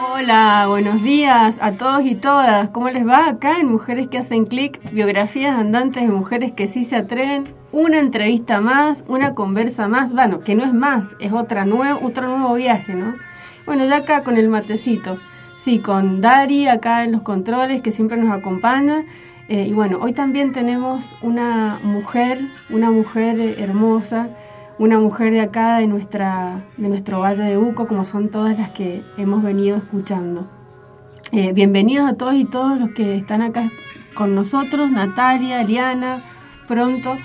Hola, buenos días a todos y todas. ¿Cómo les va acá en Mujeres que hacen clic? Biografías andantes de mujeres que sí se atreven. Una entrevista más, una conversa más. Bueno, que no es más, es otra nuevo, otro nuevo viaje, ¿no? Bueno, ya acá con el matecito. Sí, con Dari acá en los controles que siempre nos acompaña. Eh, y bueno, hoy también tenemos una mujer, una mujer hermosa una mujer de acá, de, nuestra, de nuestro Valle de Uco, como son todas las que hemos venido escuchando. Eh, bienvenidos a todos y todos los que están acá con nosotros, Natalia, Eliana, pronto.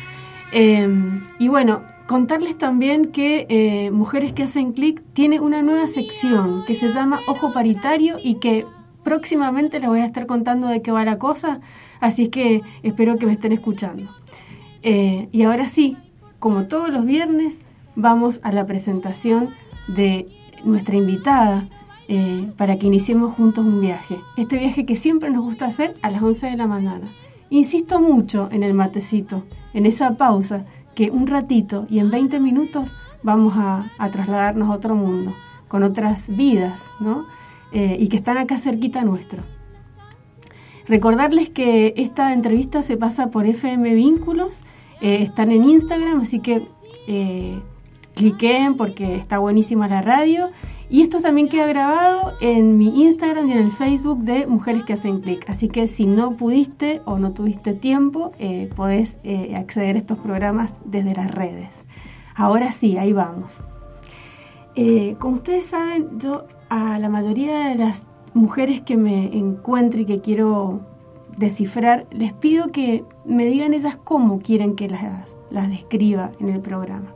Eh, y bueno, contarles también que eh, Mujeres que hacen clic tiene una nueva sección que se llama Ojo Paritario y que próximamente les voy a estar contando de qué va la cosa, así que espero que me estén escuchando. y ahora sí, como todos los viernes, vamos a la presentación de nuestra invitada eh, para que iniciemos juntos un viaje. Este viaje que siempre nos gusta hacer a las 11 de la mañana. Insisto mucho en el matecito, en esa pausa que un ratito y en 20 minutos vamos a, trasladarnos a otro mundo, con otras vidas, ¿no? Eh, y que están acá cerquita nuestro. Recordarles que esta entrevista se pasa por FM Vínculos eh, están en Instagram, así que eh, cliquen porque está buenísima la radio. Y esto también queda grabado en mi Instagram y en el Facebook de Mujeres que hacen clic. Así que si no pudiste o no tuviste tiempo, eh, podés eh, acceder a estos programas desde las redes. Ahora sí, ahí vamos. como ustedes saben, yo a la mayoría de las mujeres que me encuentro y que quiero descifrar, les pido que me digan ellas cómo quieren que las, las describa en el programa.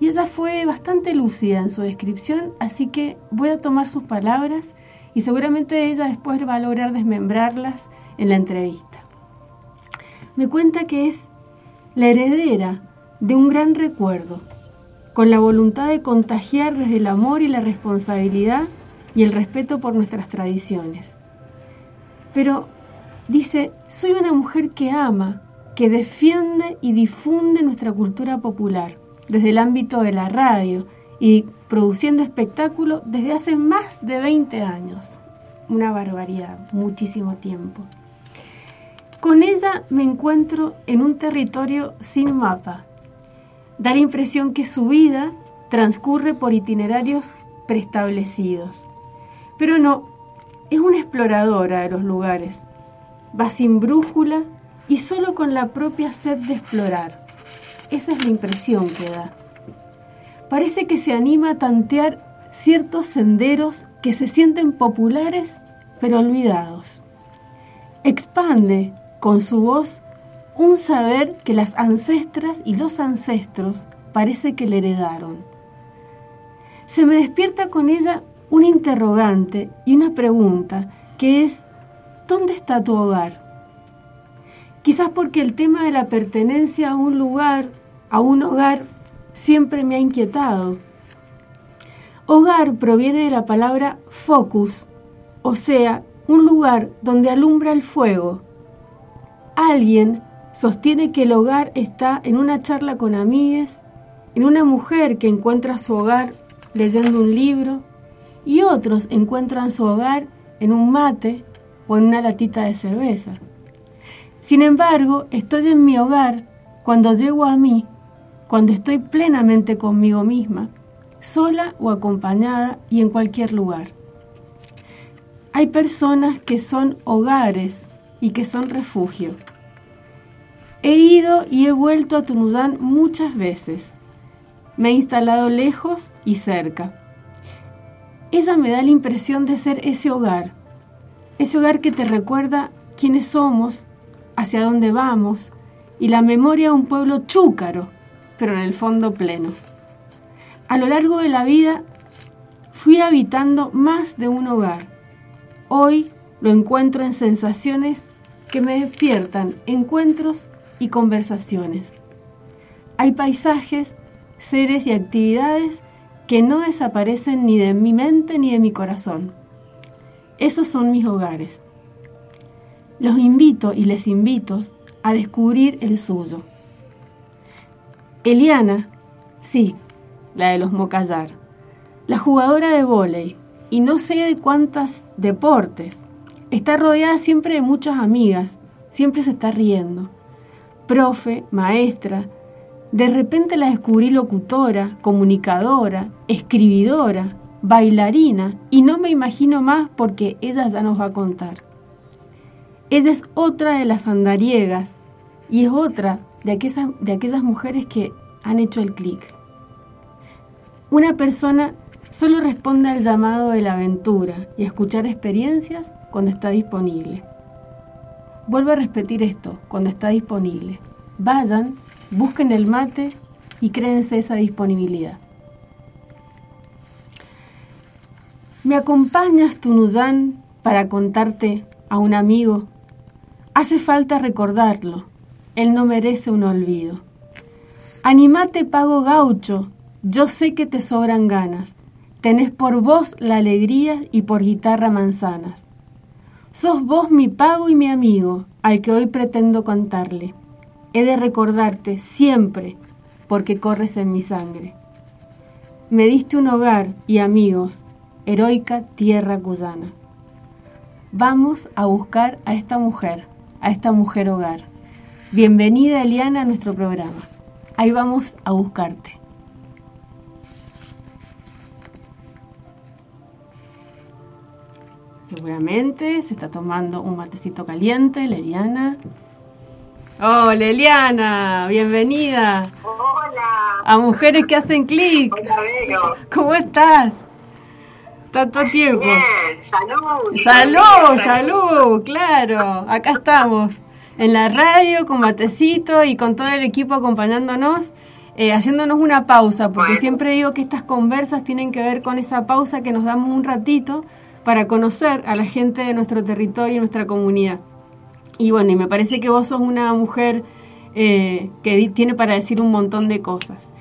Y ella fue bastante lúcida en su descripción, así que voy a tomar sus palabras y seguramente ella después va a lograr desmembrarlas en la entrevista. Me cuenta que es la heredera de un gran recuerdo, con la voluntad de contagiar desde el amor y la responsabilidad y el respeto por nuestras tradiciones. Pero Dice, soy una mujer que ama, que defiende y difunde nuestra cultura popular desde el ámbito de la radio y produciendo espectáculos desde hace más de 20 años. Una barbaridad, muchísimo tiempo. Con ella me encuentro en un territorio sin mapa. Da la impresión que su vida transcurre por itinerarios preestablecidos. Pero no, es una exploradora de los lugares, va sin brújula y solo con la propia sed de explorar. Esa es la impresión que da. Parece que se anima a tantear ciertos senderos que se sienten populares pero olvidados. Expande con su voz un saber que las ancestras y los ancestros parece que le heredaron. Se me despierta con ella un interrogante y una pregunta que es ¿dónde está tu hogar? Quizás porque el tema de la pertenencia a un lugar, a un hogar, siempre me ha inquietado. Hogar proviene de la palabra focus, o sea, un lugar donde alumbra el fuego. Alguien sostiene que el hogar está en una charla con amigues, en una mujer que encuentra su hogar leyendo un libro, y otros encuentran su hogar en un mate, o en una latita de cerveza. Sin embargo, estoy en mi hogar cuando llego a mí, cuando estoy plenamente conmigo misma, sola o acompañada y en cualquier lugar. Hay personas que son hogares y que son refugio. He ido y he vuelto a Tunudán muchas veces. Me he instalado lejos y cerca. Ella me da la impresión de ser ese hogar, ese hogar que te recuerda quiénes somos, hacia dónde vamos y la memoria de un pueblo chúcaro, pero en el fondo pleno. A lo largo de la vida fui habitando más de un hogar. Hoy lo encuentro en sensaciones que me despiertan, encuentros y conversaciones. Hay paisajes, seres y actividades que no desaparecen ni de mi mente ni de mi corazón. Esos son mis hogares. Los invito y les invito a descubrir el suyo. Eliana, sí, la de los Mocallar, la jugadora de vóley, y no sé de cuántos deportes. Está rodeada siempre de muchas amigas, siempre se está riendo. Profe, maestra, de repente la descubrí locutora, comunicadora, escribidora, bailarina y no me imagino más porque ella ya nos va a contar. Ella es otra de las andariegas y es otra de aquellas, de aquellas mujeres que han hecho el clic. Una persona solo responde al llamado de la aventura y a escuchar experiencias cuando está disponible. Vuelvo a repetir esto, cuando está disponible. Vayan, busquen el mate y créense esa disponibilidad. ¿Me acompañas, Tunuyán, para contarte a un amigo? Hace falta recordarlo, él no merece un olvido. Animate, pago gaucho, yo sé que te sobran ganas. Tenés por vos la alegría y por guitarra manzanas. Sos vos mi pago y mi amigo, al que hoy pretendo contarle. He de recordarte siempre, porque corres en mi sangre. Me diste un hogar y amigos, heroica tierra cuyana. Vamos a buscar a esta mujer, a esta mujer hogar. Bienvenida Eliana a nuestro programa. Ahí vamos a buscarte. Seguramente se está tomando un matecito caliente, Leliana. Hola, Eliana, bienvenida. Hola. A Mujeres que hacen clic. Hola, Vero. ¿Cómo estás? Tanto tiempo. Bien, salud. Salud, salud, claro. Acá estamos en la radio con matecito y con todo el equipo acompañándonos, eh, haciéndonos una pausa, porque siempre digo que estas conversas tienen que ver con esa pausa que nos damos un ratito para conocer a la gente de nuestro territorio y nuestra comunidad. Y bueno, y me parece que vos sos una mujer eh, que tiene para decir un montón de cosas.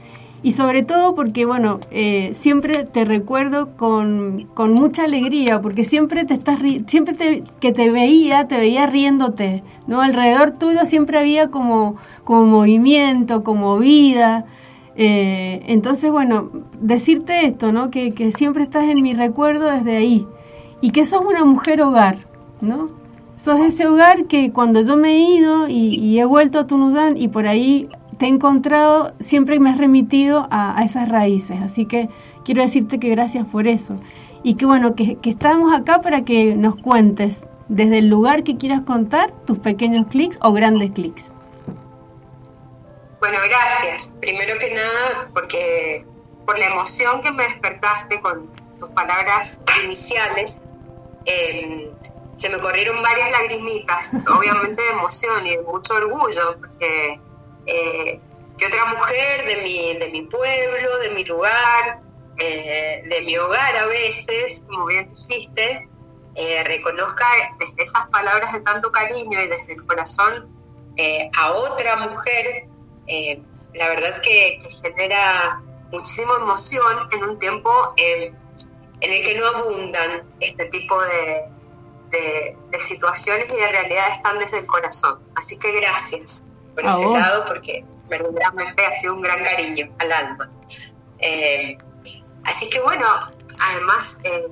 Y sobre todo porque, bueno, eh, siempre te recuerdo con, con, mucha alegría, porque siempre te estás siempre te, que te veía, te veía riéndote, ¿no? Alrededor tuyo siempre había como, como movimiento, como vida. Eh, entonces, bueno, decirte esto, ¿no? Que, que siempre estás en mi recuerdo desde ahí. Y que sos una mujer hogar, ¿no? Sos ese hogar que cuando yo me he ido y, he vuelto a Tunuyán y por ahí te he encontrado, siempre me has remitido a, esas raíces. Así que quiero decirte que gracias por eso. Y que bueno, que, estamos acá para que nos cuentes desde el lugar que quieras contar tus pequeños clics o grandes clics. Bueno, gracias. Primero que nada, porque por la emoción que me despertaste con tus palabras iniciales, eh, se me corrieron varias lagrimitas, obviamente de emoción y de mucho orgullo, porque eh, que otra mujer de mi, de mi pueblo, de mi lugar, eh, de mi hogar a veces, como bien dijiste, eh, reconozca desde esas palabras de tanto cariño y desde el corazón a otra mujer, la verdad que, que, genera muchísima emoción en un tiempo en el que no abundan este tipo de, de, situaciones y de realidades están desde el corazón. Así que gracias por ese vos. lado porque verdaderamente ha sido un gran cariño al alma. Eh, así que bueno, además eh,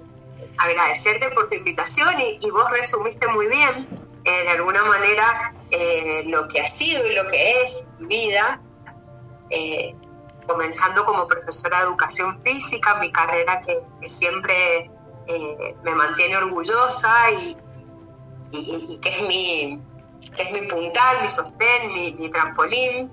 agradecerte por tu invitación y, y, vos resumiste muy bien eh, de alguna manera eh, lo que ha sido y lo que es mi vida, comenzando como profesora de educación física, mi carrera que, que siempre me mantiene orgullosa y, y, y que es mi, que es mi puntal, mi sostén, mi, mi trampolín,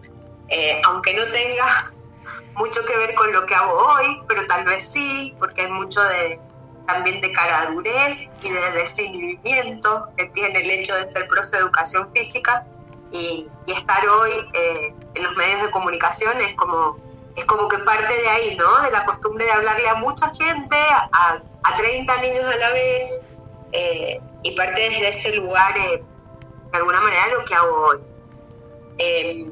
eh, aunque no tenga mucho que ver con lo que hago hoy, pero tal vez sí, porque hay mucho de también de caradurez y de desinhibimiento que tiene el hecho de ser profe de educación física y, y estar hoy eh, en los medios de comunicación es como, es como que parte de ahí, ¿no? De la costumbre de hablarle a mucha gente, a, a 30 niños a la vez, eh, y parte desde ese lugar eh, de alguna manera lo que hago hoy. Eh,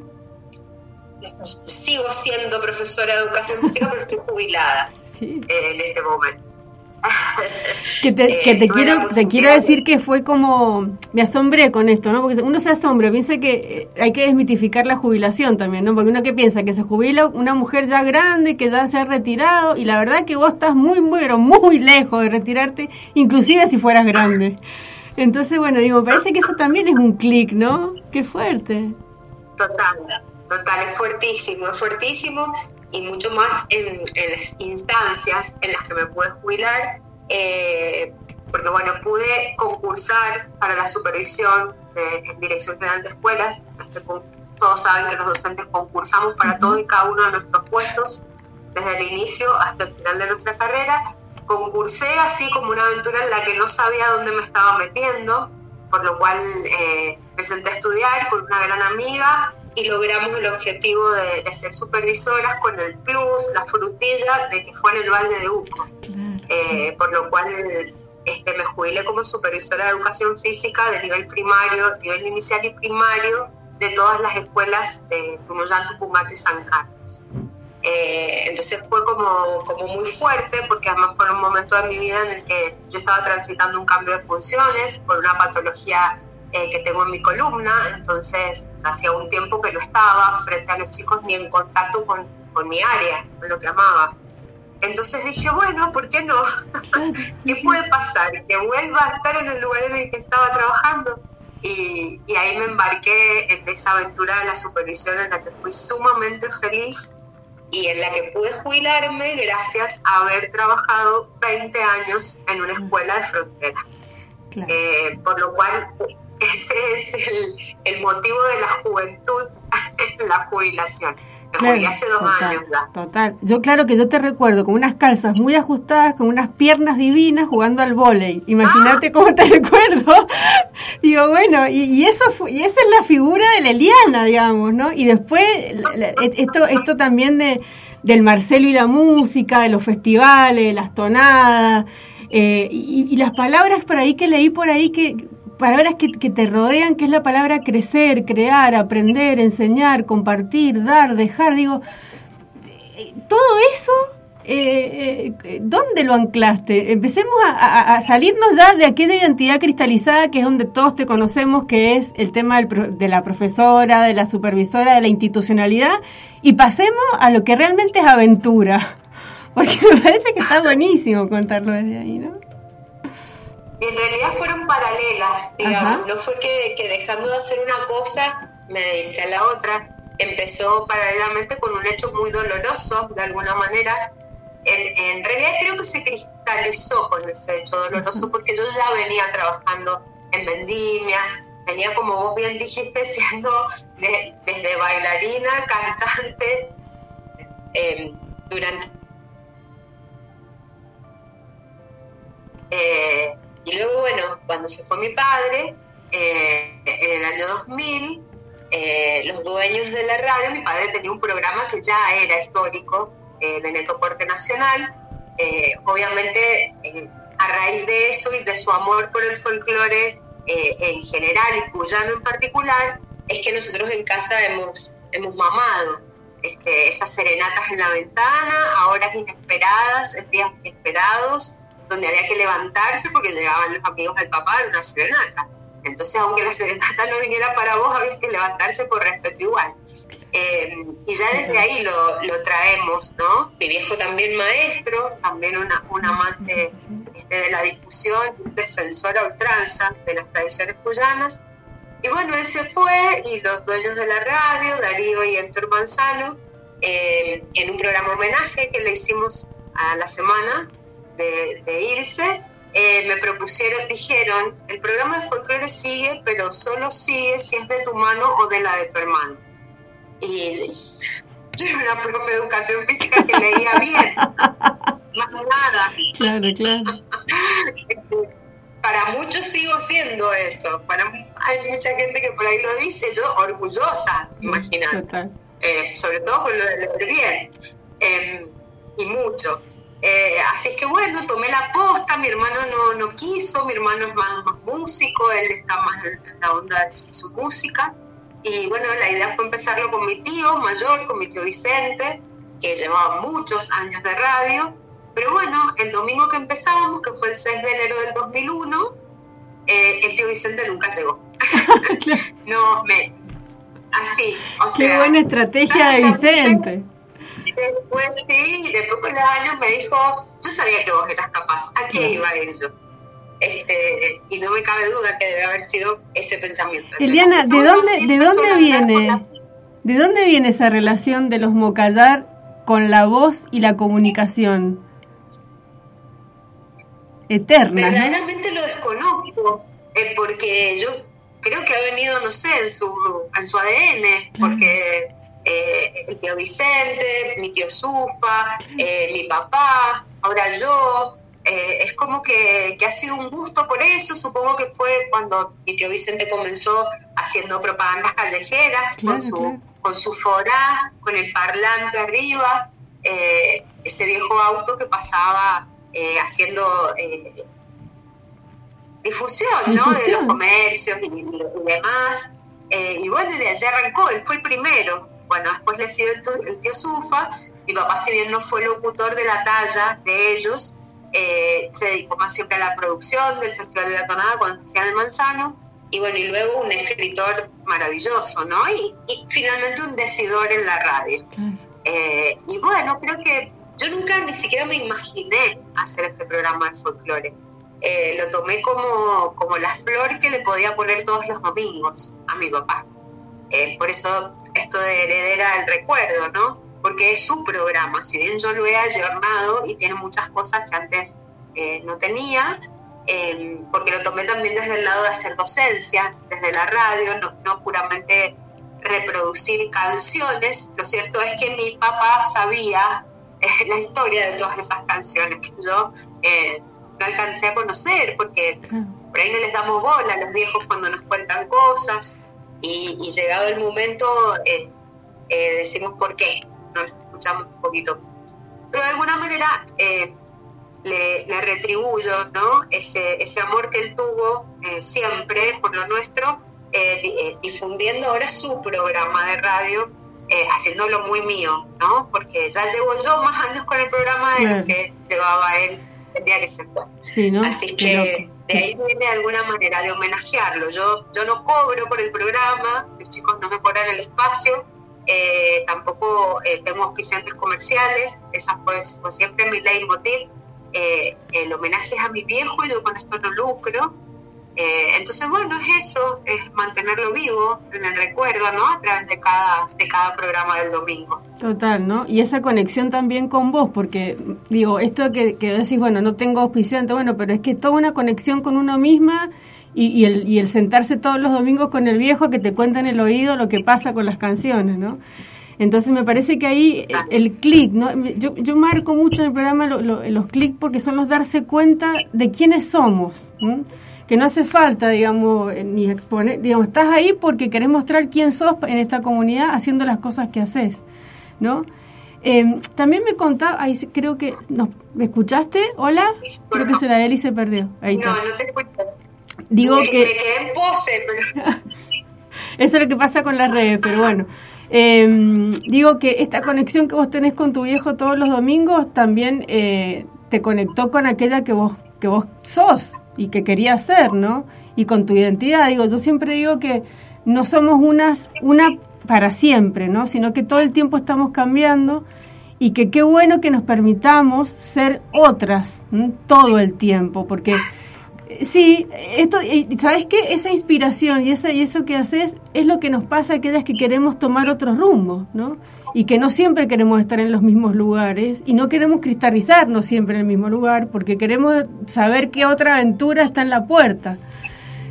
sigo siendo profesora de educación física, pero estoy jubilada sí. eh, en este momento. que te, que te quiero te quiero decir que fue como me asombré con esto no porque uno se asombra piensa que hay que desmitificar la jubilación también no porque uno que piensa que se jubila una mujer ya grande que ya se ha retirado y la verdad que vos estás muy muy pero muy lejos de retirarte inclusive si fueras grande entonces bueno digo parece que eso también es un clic no qué fuerte total total es fuertísimo es fuertísimo y mucho más en, las instancias en las que me pude jubilar, eh, porque bueno, pude concursar para la supervisión de, en Dirección General de Escuelas. Este, todos saben que los docentes concursamos para todos y cada uno de nuestros puestos, desde el inicio hasta el final de nuestra carrera. Concursé así como una aventura en la que no sabía dónde me estaba metiendo, por lo cual eh, me senté a estudiar con una gran amiga y logramos el objetivo de, ser supervisoras con el plus, la frutilla de que fue en el Valle de Uco. Eh, por lo cual este, me jubilé como supervisora de educación física de nivel primario, nivel inicial y primario de todas las escuelas de Tunuyán, Tucumán y San Carlos. Eh, entonces fue como, como muy fuerte porque además fue un momento de mi vida en el que yo estaba transitando un cambio de funciones por una patología eh, que tengo en mi columna, entonces hacía un tiempo que no estaba frente a los chicos ni en contacto con, con mi área, con lo que amaba. Entonces dije, bueno, ¿por qué no? ¿Qué puede pasar? Que vuelva a estar en el lugar en el que estaba trabajando. Y, y, ahí me embarqué en esa aventura de la supervisión en la que fui sumamente feliz y en la que pude jubilarme gracias a haber trabajado 20 años en una escuela de frontera. Eh, por lo cual ese es el, motivo de la juventud en la jubilación. Hace dos años Total. Yo claro que yo te recuerdo con unas calzas muy ajustadas, con unas piernas divinas jugando al vóley. Imagínate ah. cómo te recuerdo. Digo, bueno, y, eso y esa es la figura de la Eliana, digamos, ¿no? Y después esto esto también de del Marcelo y la música, de los festivales, las tonadas, eh, y, y, las palabras por ahí que leí por ahí que palabras que, te rodean, que es la palabra crecer, crear, aprender, enseñar, compartir, dar, dejar. Digo, todo eso, eh, eh, ¿dónde lo anclaste? Empecemos a, salirnos ya de aquella identidad cristalizada que es donde todos te conocemos, que es el tema de la profesora, de la supervisora, de la institucionalidad, y pasemos a lo que realmente es aventura. Porque me parece que está buenísimo contarlo desde ahí, ¿no? Y en realidad fueron paralelas, digamos, no fue que, dejando de hacer una cosa me dediqué a la otra, empezó paralelamente con un hecho muy doloroso, de alguna manera. En, realidad creo que se cristalizó con ese hecho doloroso porque yo ya venía trabajando en vendimias, venía como vos bien dijiste siendo desde bailarina, cantante, em, durante... Eh, y luego, bueno, cuando se fue mi padre, eh, en el año 2000, eh, los dueños de la radio, mi padre tenía un programa que ya era histórico, eh, de Netoporte Nacional. obviamente, a raíz de eso y de su amor por el folclore en general y cuyano en particular, es que nosotros en casa hemos, hemos mamado este, esas serenatas en la ventana, a horas inesperadas, en días inesperados, donde había que levantarse porque llegaban los amigos del papá, era una serenata. Entonces, aunque la serenata no viniera para vos, había que levantarse por respeto igual. Eh, y ya desde ahí lo, lo, traemos, ¿no? Mi viejo también maestro, también una, un amante este, de la difusión, un defensor a ultranza de las tradiciones cuyanas. Y bueno, él se fue y los dueños de la radio, Darío y Héctor Manzano, eh, en un programa homenaje que le hicimos a la semana, de, irse, eh, me propusieron, dijeron, el programa de folclore sigue, pero solo sigue si es de tu mano o de la de tu hermano. Y yo era una profe de educación física que leía bien, más nada. Claro, claro. Para muchos sigo siendo eso. Para hay mucha gente que por ahí lo dice, yo orgullosa, imagínate. Eh, sobre todo con lo de leer bien. Em, y mucho. Eh, así es que bueno, tomé la posta, mi hermano no, no quiso, mi hermano es más, músico, él está más en, la onda de su música. Y bueno, la idea fue empezarlo con mi tío mayor, con mi tío Vicente, que llevaba muchos años de radio. Pero bueno, el domingo que empezábamos, que fue el 6 de enero del 2001, eh, el tío Vicente nunca llegó. no, me... Así, o sea... Qué buena estrategia de Vicente. Después, sí, después con los años me dijo, yo sabía que vos eras capaz, ¿a qué iba ello? Este, y no me cabe duda que debe haber sido ese pensamiento. Eliana, ¿de dónde, ¿de dónde viene? ¿De dónde viene esa relación de los Mocallar con la voz y la comunicación? Eterna. Verdaderamente lo desconozco, eh, porque yo creo que ha venido, no sé, en su, en su ADN, porque eh, el tío Vicente, mi tío Sufa, eh, mi papá, ahora yo, eh, es como que, ha sido un gusto por eso. Supongo que fue cuando mi tío Vicente comenzó haciendo propagandas callejeras con su con su forá, con el parlante arriba, eh, ese viejo auto que pasaba eh, haciendo difusión, ¿no? de los comercios y, demás. y bueno, de allí arrancó, él fue el primero. Bueno, después le siguió el, el tío Sufa. Mi papá, si bien no fue locutor de la talla de ellos, eh, se dedicó más siempre a la producción del Festival de la Tonada cuando hacían el Manzano, y bueno, y luego un escritor maravilloso, ¿no? Y, finalmente un decidor en la radio. Eh, y bueno, creo que yo nunca ni siquiera me imaginé hacer este programa de folclore. Eh, lo tomé como, como la flor que le podía poner todos los domingos a mi papá. Por eso esto de heredera del recuerdo, ¿no? porque es su programa, si bien yo lo he ayornado y tiene muchas cosas que antes eh, no tenía, em, porque lo tomé también desde el lado de hacer docencia, desde la radio, no, puramente reproducir canciones. Lo cierto es que mi papá sabía eh, la historia de todas esas canciones que yo eh, no alcancé a conocer, porque por ahí no les damos bola a los viejos cuando nos cuentan cosas y, y llegado el momento decimos por qué nos escuchamos un poquito. Pero de alguna manera eh, le, retribuyo ¿no? ese, ese amor que él tuvo eh, siempre por lo nuestro, eh, difundiendo ahora su programa de radio, haciéndolo muy mío, ¿no? porque ya llevo yo más años con el programa de lo que llevaba él el día que se fue. Así que de ahí viene alguna manera de homenajearlo. Yo, yo no cobro por el programa, los chicos no me cobran el espacio, eh, tampoco eh, tengo auspiciantes comerciales, esa fue, siempre mi leitmotiv. Eh, el homenaje es a mi viejo y yo con esto no lucro. Eh, entonces, bueno, es eso, es mantenerlo vivo en el recuerdo, ¿no? A través de cada, de cada programa del domingo. Total, ¿no? Y esa conexión también con vos, porque digo, esto que, que decís, bueno, no tengo auspiciante, bueno, pero es que toda una conexión con uno misma y, el, y el sentarse todos los domingos con el viejo que te cuenta en el oído lo que pasa con las canciones, ¿no? Entonces me parece que ahí el clic, ¿no? Yo, yo marco mucho en el programa los clics porque son los darse cuenta de quiénes somos, que no hace falta, digamos, eh, ni exponer, digamos, estás ahí porque querés mostrar quién sos en esta comunidad haciendo las cosas que haces, ¿no? Em, también me contaba, ahí creo que, no, ¿me escuchaste? ¿Hola? Creo que se la él y se perdió. Ahí no, no te escucho. Digo que... Me quedé en pose, pero... Eso es lo que pasa con las redes, pero bueno. Em, digo que esta conexión que vos tenés con tu viejo todos los domingos también eh, te conectó con aquella que vos, que vos sos y que querías ser, ¿no? Y con tu identidad. Digo, yo siempre digo que no somos unas, una para siempre, ¿no? Sino que todo el tiempo estamos cambiando y que qué bueno que nos permitamos ser otras todo el tiempo, porque Sí, esto, ¿sabes qué? Esa inspiración y, esa, y eso que haces es lo que nos pasa a aquellas que queremos tomar otro rumbo, ¿no? Y que no siempre queremos estar en los mismos lugares y no queremos cristalizarnos siempre en el mismo lugar porque queremos saber qué otra aventura está en la puerta.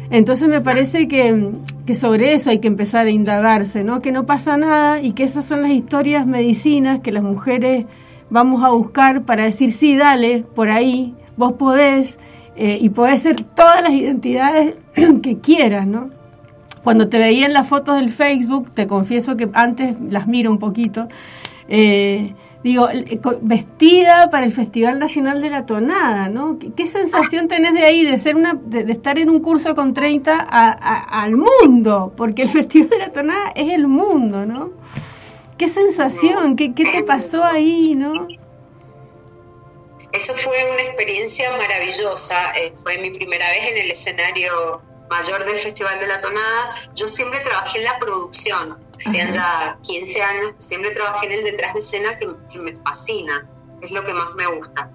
Entonces me parece que, que sobre eso hay que empezar a indagarse, ¿no? Que no pasa nada y que esas son las historias medicinas que las mujeres vamos a buscar para decir, sí, dale, por ahí, vos podés eh, y podés ser todas las identidades que quieras, ¿no? Cuando te veía en las fotos del Facebook, te confieso que antes las miro un poquito, eh, digo, eh, vestida para el Festival Nacional de la Tonada, ¿no? ¿Qué, sensación tenés de ahí, de ser una, de, estar en un curso con 30 al mundo? Porque el Festival de la Tonada es el mundo, ¿no? ¿Qué sensación? ¿Qué, qué te pasó ahí, no? Eso fue una experiencia maravillosa. Eh, fue mi primera vez en el escenario mayor del Festival de la Tonada. Yo siempre trabajé en la producción, hacían ya 15 años, siempre trabajé en el detrás de escena que, que me fascina, es lo que más me gusta.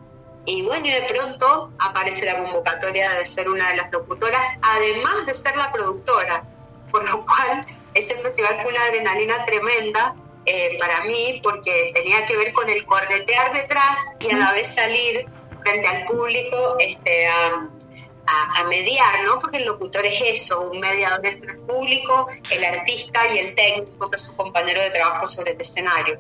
Y bueno, y de pronto aparece la convocatoria de ser una de las locutoras, además de ser la productora, por lo cual ese festival fue una adrenalina tremenda eh, para mí porque tenía que ver con el corretear detrás y a la vez salir frente al público este, a, mediar, ¿no? Porque el locutor es eso, un mediador entre el público, el artista y el técnico, que es su compañero de trabajo sobre el escenario.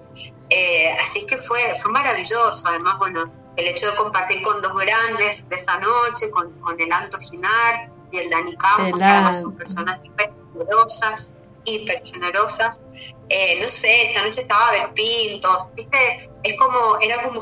Eh, así que fue, fue maravilloso, además, bueno, el hecho de compartir con dos grandes de esa noche, con, con el Anto Ginar y el Dani Campos, que además son personas generosas, hiper generosas. Eh, no sé, esa noche estaba a ver pintos, ¿viste? Es como, era como,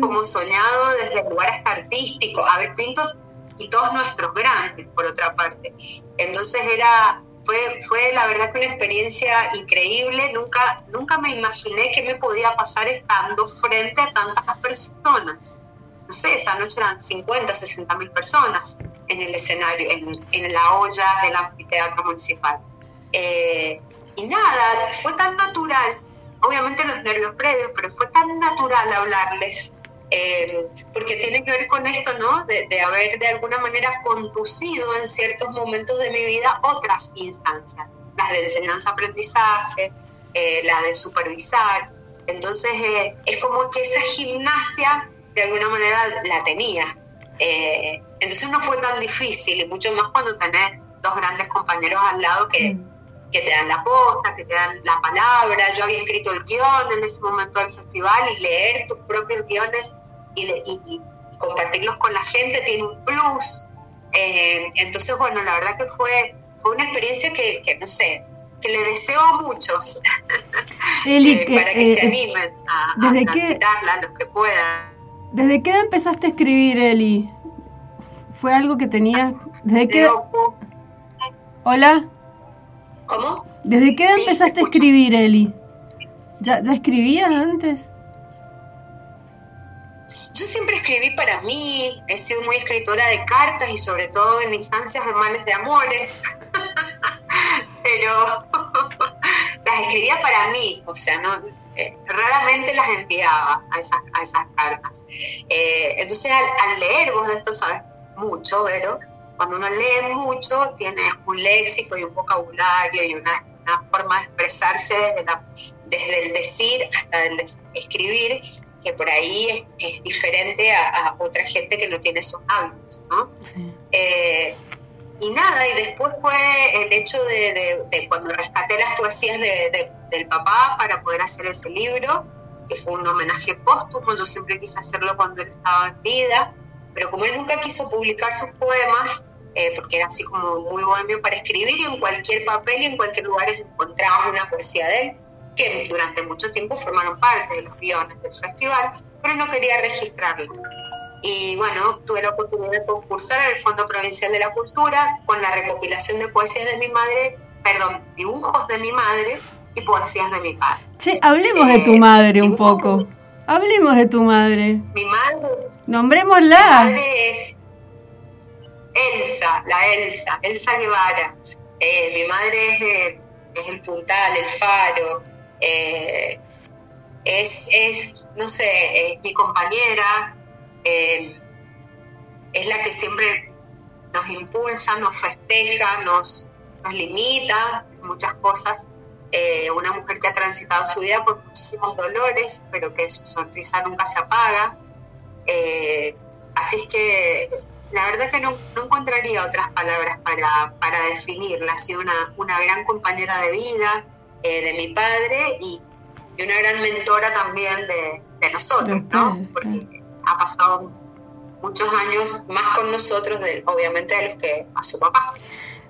como soñado desde el lugar artístico, a ver pintos y todos nuestros grandes, por otra parte. Entonces era, fue, fue la verdad que una experiencia increíble, nunca, nunca me imaginé qué me podía pasar estando frente a tantas personas. No sé, esa noche eran 50, 60 mil personas en el escenario, en, en la olla del anfiteatro municipal. Eh, y nada, fue tan natural, obviamente los nervios previos, pero fue tan natural hablarles, eh, porque tiene que ver con esto, ¿no? De, haber de alguna manera conducido en ciertos momentos de mi vida otras instancias, las de enseñanza-aprendizaje, eh, la de supervisar. Entonces es como que esa gimnasia de alguna manera la tenía. entonces no fue tan difícil, y mucho más cuando tenés dos grandes compañeros al lado que, mm que te dan la posta, que te dan la palabra. Yo había escrito el guion en ese momento del festival y leer tus propios guiones y, compartirlos con la gente tiene un plus. Eh, entonces, bueno, la verdad que fue, fue una experiencia que, no sé, que le deseo a muchos eh, para que se eh, animen a, a, a los que puedan. ¿Desde qué empezaste a escribir, Eli? ¿Fue algo que tenías? ¿Desde qué? Hola. ¿Cómo? ¿Desde qué edad empezaste a escribir, Eli? ¿Ya, ¿Ya escribías antes? Yo siempre escribí para mí, he sido muy escritora de cartas y sobre todo en instancias normales de amores, pero las escribía para mí, o sea, no, eh, raramente las enviaba a esas, a esas cartas. Eh, entonces al, leer, vos de esto sabes mucho, pero cuando uno lee mucho, tiene un léxico y un vocabulario y una, forma de expresarse desde, el decir hasta el escribir, que por ahí es, diferente a, otra gente que no tiene esos hábitos, ¿no? Eh, y nada, y después fue el hecho de, cuando rescaté las poesías del papá para poder hacer ese libro, que fue un homenaje póstumo, yo siempre quise hacerlo cuando él estaba en vida, pero como él nunca quiso publicar sus poemas, eh, porque era así como muy bohemio para escribir y en cualquier papel y en cualquier lugar encontraba una poesía de él, que durante mucho tiempo formaron parte de los guiones del festival, pero no quería registrarlos. Y bueno, tuve la oportunidad de concursar en el Fondo Provincial de la Cultura con la recopilación de poesías de mi madre, perdón, dibujos de mi madre y poesías de mi padre. Sí, hablemos de tu eh, madre un poco. Hablemos de tu madre. Mi madre. Nombrémosla. Mi madre es Elsa, la Elsa, Elsa Guevara. Eh, mi madre es, el puntal, el faro. Eh, es, no sé, es mi compañera. Eh, es la que siempre nos impulsa, nos festeja, nos, nos limita muchas cosas. una mujer que ha transitado su vida por muchísimos dolores, pero que su sonrisa nunca se apaga. así es que la verdad que no, encontraría otras palabras para, para, definirla. Ha sido una, una gran compañera de vida eh, de mi padre y, una gran mentora también de, nosotros, ¿no? Porque ha pasado muchos años más con nosotros, de, obviamente, de los que a su papá.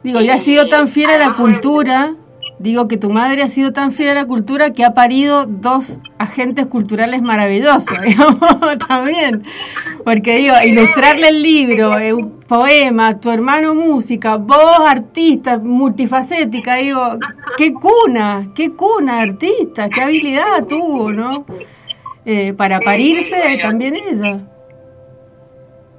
Digo, y, ha sido tan fiel a la cultura. Digo que tu madre ha sido tan fiel a la cultura que ha parido dos agentes culturales maravillosos, digamos, también. Porque digo, ilustrarle el libro, eh, un poema, tu hermano música, vos artista, multifacética, digo, qué cuna, qué cuna artista, qué habilidad tuvo, ¿no? Eh, para parirse también ella.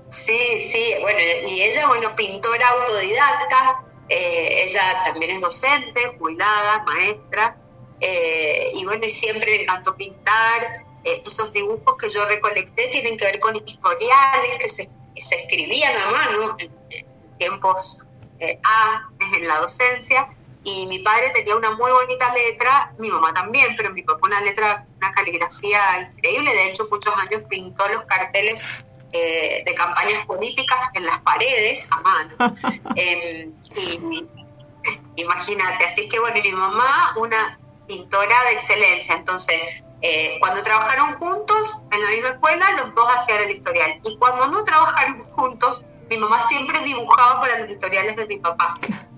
Sí, sí, bueno, y ella, bueno, pintora autodidacta, eh, ella también es docente, jubilada, maestra, eh, y bueno, y siempre le encantó pintar. Eh, esos dibujos que yo recolecté tienen que ver con historiales que se, escribían a mano en, tiempos A, en la docencia, y mi padre tenía una muy bonita letra, mi mamá también, pero mi papá una letra, una caligrafía increíble, de hecho muchos años pintó los carteles eh, de campañas políticas en las paredes a mano. Em, y, imagínate, así que bueno, y mi mamá, una pintora de excelencia, entonces eh, cuando trabajaron juntos en la misma escuela, los dos hacían el historial. Y cuando no trabajaron juntos, mi mamá siempre dibujaba para los historiales de mi papá.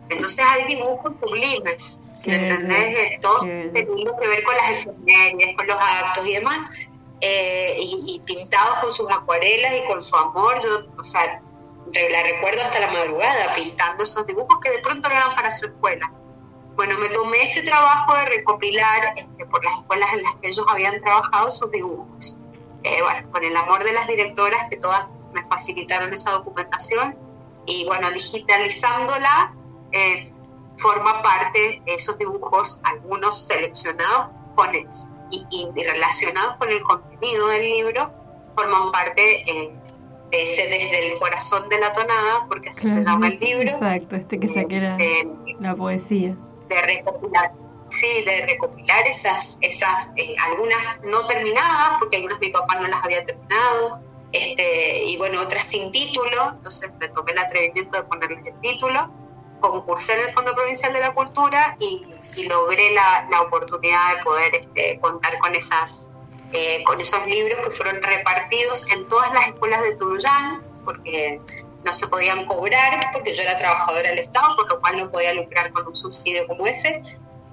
Entonces hay dibujos sublimes, ¿me entendés? Todo tiene que ver con las efemérides, con los actos y demás. Eh, y, pintados con sus acuarelas y con su amor. Yo, o sea, la recuerdo hasta la madrugada pintando esos dibujos que de pronto eran para su escuela. Bueno, me tomé ese trabajo de recopilar este, por las escuelas en las que ellos habían trabajado sus dibujos. Eh, bueno, con el amor de las directoras que todas me facilitaron esa documentación y bueno, digitalizándola eh, forma parte de esos dibujos, algunos seleccionados con ellos y, relacionados con el contenido del libro forman parte eh, de ese desde el corazón de la tonada, porque así se llama el libro. Exacto, este que saqué la, la poesía. De recopilar, sí, de recopilar esas, esas eh, algunas no terminadas, porque algunas mi papá no las había terminado, este, y bueno, otras sin título, entonces me tomé el atrevimiento de ponerles el título, concursé en el Fondo Provincial de la Cultura y y logré la, la oportunidad de poder este, contar con, esas, eh, con esos libros que fueron repartidos en todas las escuelas de Tunuyán, porque no se podían cobrar, porque yo era trabajadora del Estado, por lo cual no podía lucrar con un subsidio como ese.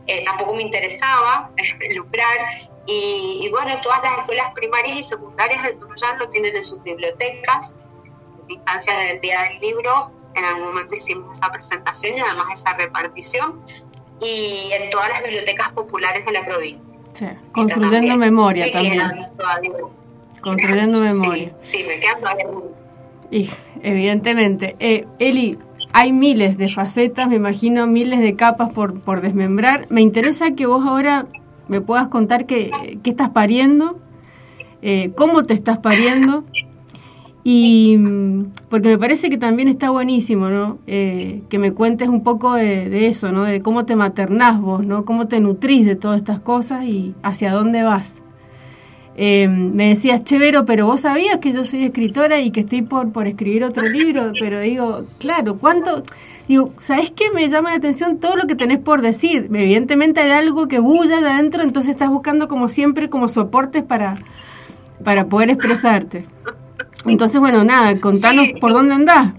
Eh, tampoco me interesaba lucrar. Y, y, bueno, todas las escuelas primarias y secundarias de Tunuyán lo tienen en sus bibliotecas, en instancias del Día del Libro. En algún momento hicimos esa presentación y además esa repartición y en todas las bibliotecas populares de la provincia. Sí, construyendo memoria también. Construyendo memoria. Sí, me quedan todavía y, evidentemente. Eh, Eli, hay miles de facetas, me imagino miles de capas por, por desmembrar. Me interesa que vos ahora me puedas contar qué, qué estás pariendo, eh, cómo te estás pariendo y mm, porque me parece que también está buenísimo, ¿no? Eh, que me cuentes un poco de, eso, ¿no? De cómo te maternás vos, ¿no? Cómo te nutrís de todas estas cosas y hacia dónde vas. Eh, me decías, chévero, pero vos sabías que yo soy escritora y que estoy por, por escribir otro libro, pero digo, claro, ¿cuánto? Digo, ¿sabes qué me llama la atención todo lo que tenés por decir? Evidentemente hay algo que bulla de adentro, entonces estás buscando como siempre como soportes para, para poder expresarte. Entonces, bueno, nada, contanos por dónde andás.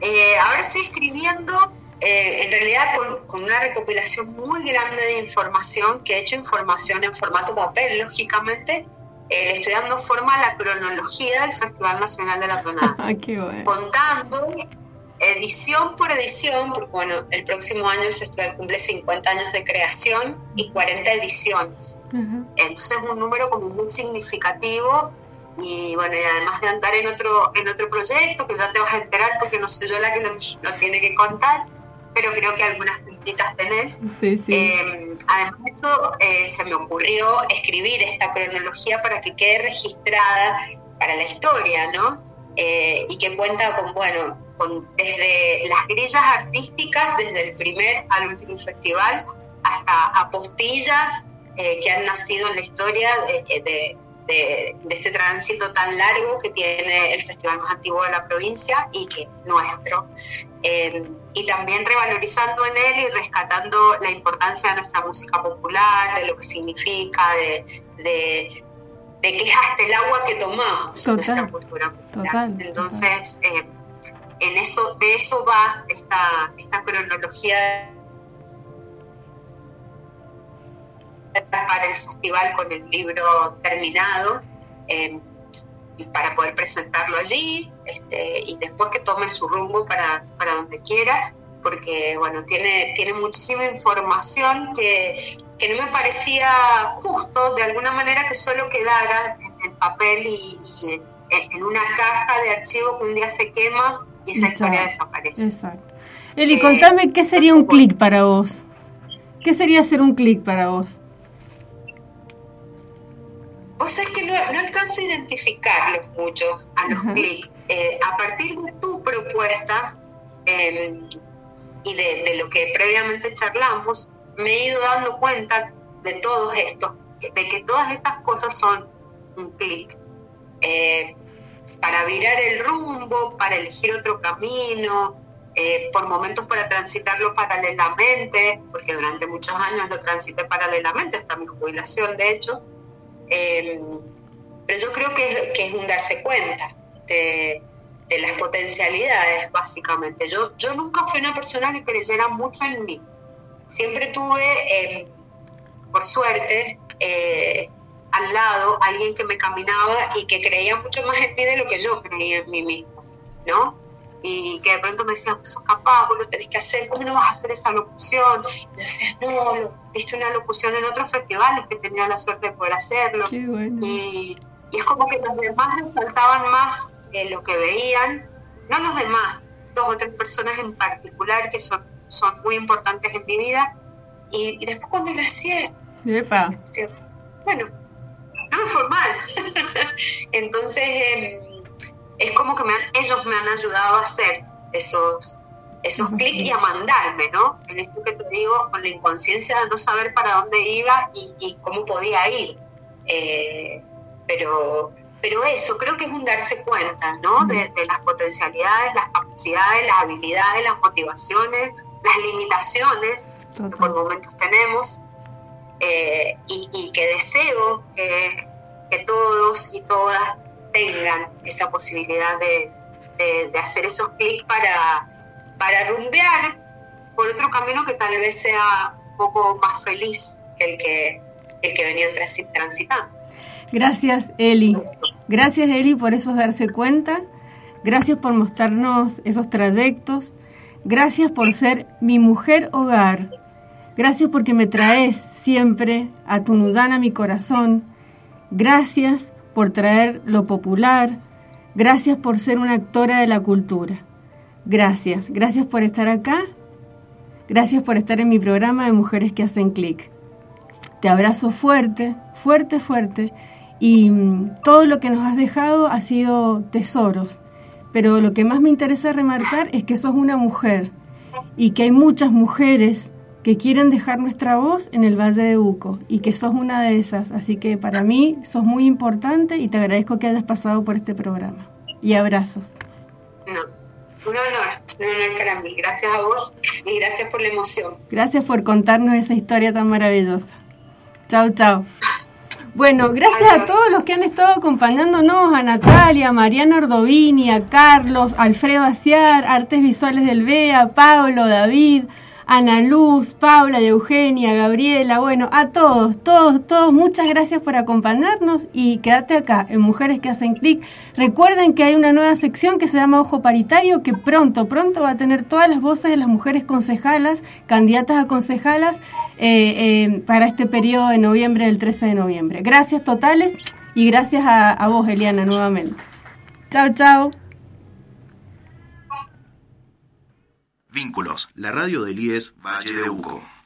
Eh, ahora estoy escribiendo, eh, en realidad, con, una recopilación muy grande de información, que he hecho información en formato papel, lógicamente. Eh, le estoy dando forma a la cronología del Festival Nacional de la Tonada. Qué bueno. Contando edición por edición, porque bueno, el próximo año el festival cumple 50 años de creación y 40 ediciones. Entonces es un número como muy significativo y bueno, y además de andar en otro, en otro proyecto, que ya te vas a enterar porque no soy yo la que lo, tiene que contar, pero creo que algunas puntitas tenés. Sí, sí. Eh, además de eso, eh, se me ocurrió escribir esta cronología para que quede registrada para la historia, ¿no? Eh, y que cuenta con, bueno, con, desde las grillas artísticas, desde el primer al último festival, hasta apostillas que han nacido en la historia de de, este tránsito tan largo que tiene el festival más antiguo de la provincia y que nuestro. Eh, y también revalorizando en él y rescatando la importancia de nuestra música popular, de lo que significa, de, de, que es hasta el agua que tomamos nuestra cultura popular. Entonces, eh, en eso, de eso va esta, esta cronología para el festival con el libro terminado em, para poder presentarlo allí este, y después que tome su rumbo para, para donde quiera, porque bueno, tiene, tiene muchísima información que, que no me parecía justo de alguna manera que solo quedara en el papel y, en una caja de archivo que un día se quema y esa historia desaparece. Exacto. Eli, eh, contame qué sería un clic para vos. ¿Qué sería hacer un clic para vos? Vos sabés que no, alcanzo a identificarlos muchos a los clics. Eh, a partir de tu propuesta em, y de, lo que previamente charlamos, me he ido dando cuenta de todos estos, de que todas estas cosas son un clic. Eh, para virar el rumbo, para elegir otro camino, eh, por momentos para transitarlo paralelamente, porque durante muchos años lo transité paralelamente hasta mi jubilación, de hecho. Eh, pero yo creo que es, un darse cuenta de, las potencialidades, básicamente. Yo, yo nunca fui una persona que creyera mucho en mí. Siempre tuve, eh, por suerte, al lado alguien que me caminaba y que creía mucho más en mí de lo que yo creía en mí mismo, ¿no? Y que de pronto me decían, sos capaz, vos lo tenés que hacer, ¿cómo no vas a hacer esa locución? Y yo decía, no, lo, hice una locución en otros festivales que tenía la suerte de poder hacerlo. y, es como que los demás faltaban más lo que veían, no los demás, dos o tres personas en particular que son, son muy importantes en mi vida. Y, después cuando lo hacía, bueno, no me fue mal. Entonces... Eh, es como que ellos me han ayudado a hacer esos, esos clics y a mandarme, ¿no? En esto que te digo, con la inconsciencia de no saber para dónde iba y, cómo podía ir. Eh, pero, pero eso, creo que es un darse cuenta, ¿no? De, las potencialidades, las capacidades, las habilidades, las motivaciones, las limitaciones que por momentos tenemos eh, y, que deseo que, que todos y todas tengan esa posibilidad de, hacer esos clics para, para rumbear por otro camino que tal vez sea un poco más feliz que el que, el que venían transitando. Gracias, Eli. Gracias, Eli, por eso darse cuenta. Gracias por mostrarnos esos trayectos. Gracias por ser mi mujer hogar. Gracias porque me traes siempre a tu a mi corazón. Gracias por traer lo popular. Gracias por ser una actora de la cultura. Gracias, gracias por estar acá. Gracias por estar en mi programa de Mujeres que hacen clic. Te abrazo fuerte, fuerte, fuerte. Y mm, todo lo que nos has dejado ha sido tesoros. Pero lo que más me interesa remarcar es que sos una mujer y que hay muchas mujeres que quieren dejar nuestra voz en el Valle de Uco y que sos una de esas. Así que para mí sos muy importante y te agradezco que hayas pasado por este programa. Y abrazos. No, un honor, un honor para mí. Gracias a vos y gracias por la emoción. Gracias por contarnos esa historia tan maravillosa. Chao, chao. Bueno, gracias a todos los que han estado acompañándonos, a Natalia, a Mariana Ordovini, a Carlos, Alfredo Aciar, Artes Visuales del BEA, Pablo, David, Ana Luz, Paula, Eugenia, Gabriela, bueno, a todos, todos, todos, muchas gracias por acompañarnos y quédate acá en Mujeres que hacen clic. Recuerden que hay una nueva sección que se llama Ojo Paritario que pronto, pronto va a tener todas las voces de las mujeres concejalas, candidatas a concejalas eh, eh, para este periodo de noviembre, del 13 de noviembre. Gracias totales y gracias a, a vos, Eliana, nuevamente. Chao, chao. Vínculos, la radio del IES Valle de Uco.